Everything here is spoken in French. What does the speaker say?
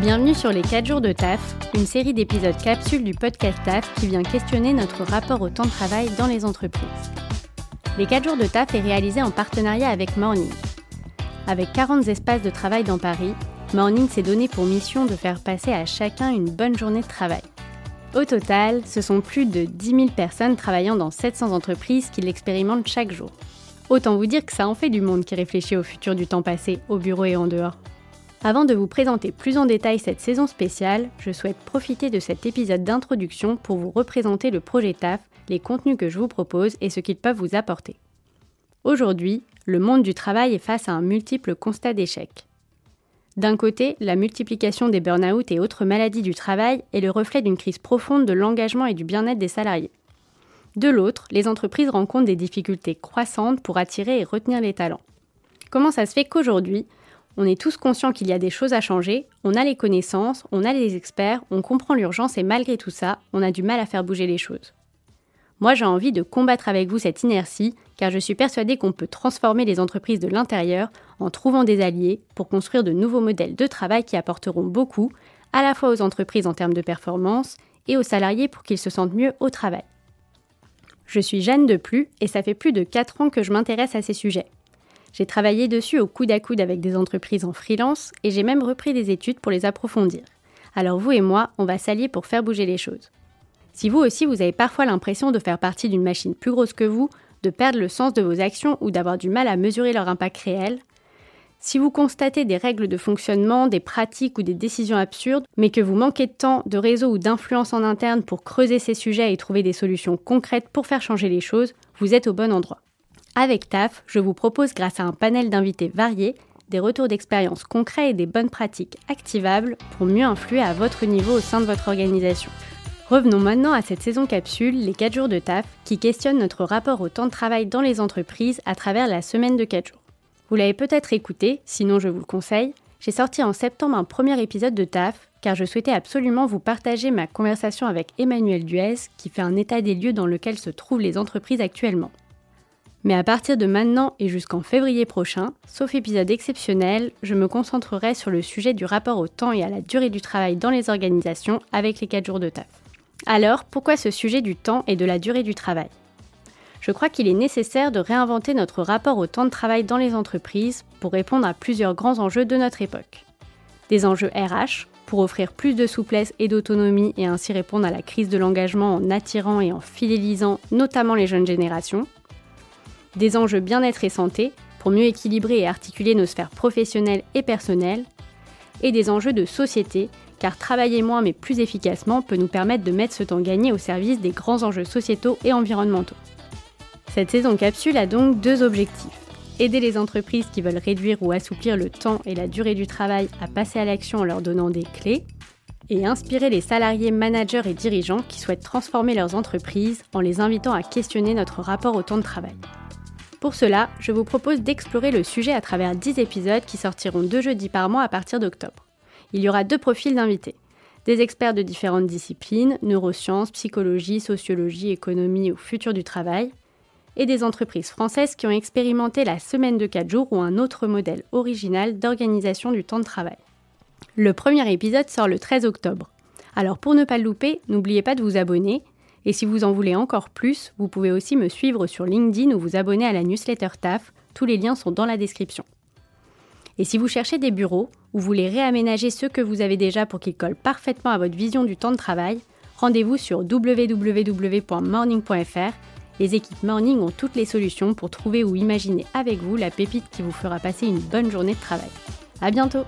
Bienvenue sur les 4 jours de TAF, une série d'épisodes capsules du podcast TAF qui vient questionner notre rapport au temps de travail dans les entreprises. Les 4 jours de TAF est réalisé en partenariat avec Morning. Avec 40 espaces de travail dans Paris, Morning s'est donné pour mission de faire passer à chacun une bonne journée de travail. Au total, ce sont plus de 10 000 personnes travaillant dans 700 entreprises qui l'expérimentent chaque jour. Autant vous dire que ça en fait du monde qui réfléchit au futur du temps passé au bureau et en dehors. Avant de vous présenter plus en détail cette saison spéciale, je souhaite profiter de cet épisode d'introduction pour vous représenter le projet TAF, les contenus que je vous propose et ce qu'ils peuvent vous apporter. Aujourd'hui, le monde du travail est face à un multiple constat d'échec. D'un côté, la multiplication des burn-out et autres maladies du travail est le reflet d'une crise profonde de l'engagement et du bien-être des salariés. De l'autre, les entreprises rencontrent des difficultés croissantes pour attirer et retenir les talents. Comment ça se fait qu'aujourd'hui, on est tous conscients qu'il y a des choses à changer, on a les connaissances, on a les experts, on comprend l'urgence et malgré tout ça, on a du mal à faire bouger les choses. Moi, j'ai envie de combattre avec vous cette inertie, car je suis persuadée qu'on peut transformer les entreprises de l'intérieur en trouvant des alliés pour construire de nouveaux modèles de travail qui apporteront beaucoup, à la fois aux entreprises en termes de performance et aux salariés pour qu'ils se sentent mieux au travail. Je suis Jeanne Deplu et ça fait plus de 4 ans que je m'intéresse à ces sujets. J'ai travaillé dessus au coude à coude avec des entreprises en freelance et j'ai même repris des études pour les approfondir. Alors vous et moi, on va s'allier pour faire bouger les choses. Si vous aussi vous avez parfois l'impression de faire partie d'une machine plus grosse que vous, de perdre le sens de vos actions ou d'avoir du mal à mesurer leur impact réel, si vous constatez des règles de fonctionnement, des pratiques ou des décisions absurdes, mais que vous manquez de temps, de réseau ou d'influence en interne pour creuser ces sujets et trouver des solutions concrètes pour faire changer les choses, vous êtes au bon endroit. Avec TAF, je vous propose grâce à un panel d'invités variés, des retours d'expérience concrets et des bonnes pratiques activables pour mieux influer à votre niveau au sein de votre organisation. Revenons maintenant à cette saison capsule, les 4 jours de TAF, qui questionne notre rapport au temps de travail dans les entreprises à travers la semaine de 4 jours. Vous l'avez peut-être écouté, sinon je vous le conseille, j'ai sorti en septembre un premier épisode de TAF, car je souhaitais absolument vous partager ma conversation avec Emmanuel Duez, qui fait un état des lieux dans lequel se trouvent les entreprises actuellement. Mais à partir de maintenant et jusqu'en février prochain, sauf épisode exceptionnel, je me concentrerai sur le sujet du rapport au temps et à la durée du travail dans les organisations avec les 4 jours de taf. Alors, pourquoi ce sujet du temps et de la durée du travail? Je crois qu'il est nécessaire de réinventer notre rapport au temps de travail dans les entreprises pour répondre à plusieurs grands enjeux de notre époque. Des enjeux RH, pour offrir plus de souplesse et d'autonomie et ainsi répondre à la crise de l'engagement en attirant et en fidélisant notamment les jeunes générations des enjeux bien-être et santé pour mieux équilibrer et articuler nos sphères professionnelles et personnelles, et des enjeux de société, car travailler moins mais plus efficacement peut nous permettre de mettre ce temps gagné au service des grands enjeux sociétaux et environnementaux. Cette saison capsule a donc deux objectifs. Aider les entreprises qui veulent réduire ou assouplir le temps et la durée du travail à passer à l'action en leur donnant des clés, et inspirer les salariés, managers et dirigeants qui souhaitent transformer leurs entreprises en les invitant à questionner notre rapport au temps de travail. Pour cela, je vous propose d'explorer le sujet à travers 10 épisodes qui sortiront deux jeudis par mois à partir d'octobre. Il y aura deux profils d'invités. Des experts de différentes disciplines, neurosciences, psychologie, sociologie, économie ou futur du travail, et des entreprises françaises qui ont expérimenté la semaine de 4 jours ou un autre modèle original d'organisation du temps de travail. Le premier épisode sort le 13 octobre. Alors pour ne pas le louper, n'oubliez pas de vous abonner et si vous en voulez encore plus, vous pouvez aussi me suivre sur LinkedIn ou vous abonner à la newsletter TAF. Tous les liens sont dans la description. Et si vous cherchez des bureaux ou voulez réaménager ceux que vous avez déjà pour qu'ils collent parfaitement à votre vision du temps de travail, rendez-vous sur www.morning.fr. Les équipes Morning ont toutes les solutions pour trouver ou imaginer avec vous la pépite qui vous fera passer une bonne journée de travail. À bientôt!